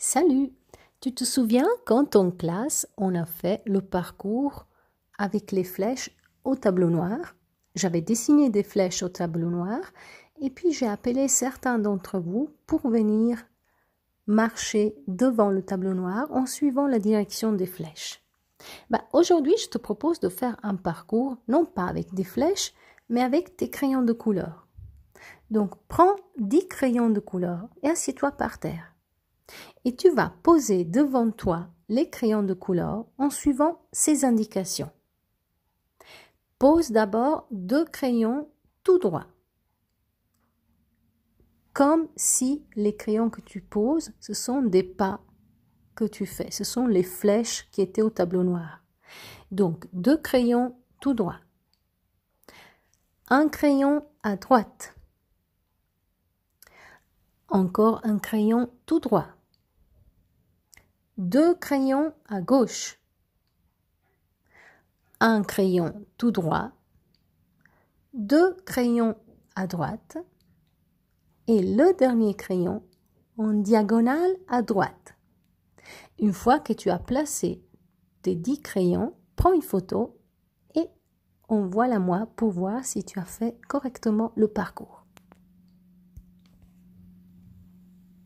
Salut Tu te souviens quand en classe on a fait le parcours avec les flèches au tableau noir? J'avais dessiné des flèches au tableau noir et puis j'ai appelé certains d'entre vous pour venir marcher devant le tableau noir en suivant la direction des flèches. Bah, Aujourd'hui, je te propose de faire un parcours, non pas avec des flèches, mais avec tes crayons de couleur. Donc, prends 10 crayons de couleur et assieds-toi par terre et tu vas poser devant toi les crayons de couleur en suivant ces indications. Pose d'abord deux crayons tout droit, comme si les crayons que tu poses, ce sont des pas que tu fais, ce sont les flèches qui étaient au tableau noir. Donc deux crayons tout droit, un crayon à droite, encore un crayon tout droit, deux crayons à gauche, un crayon tout droit, deux crayons à droite et le dernier crayon en diagonale à droite. Une fois que tu as placé tes dix crayons, prends une photo et envoie-la moi pour voir si tu as fait correctement le parcours.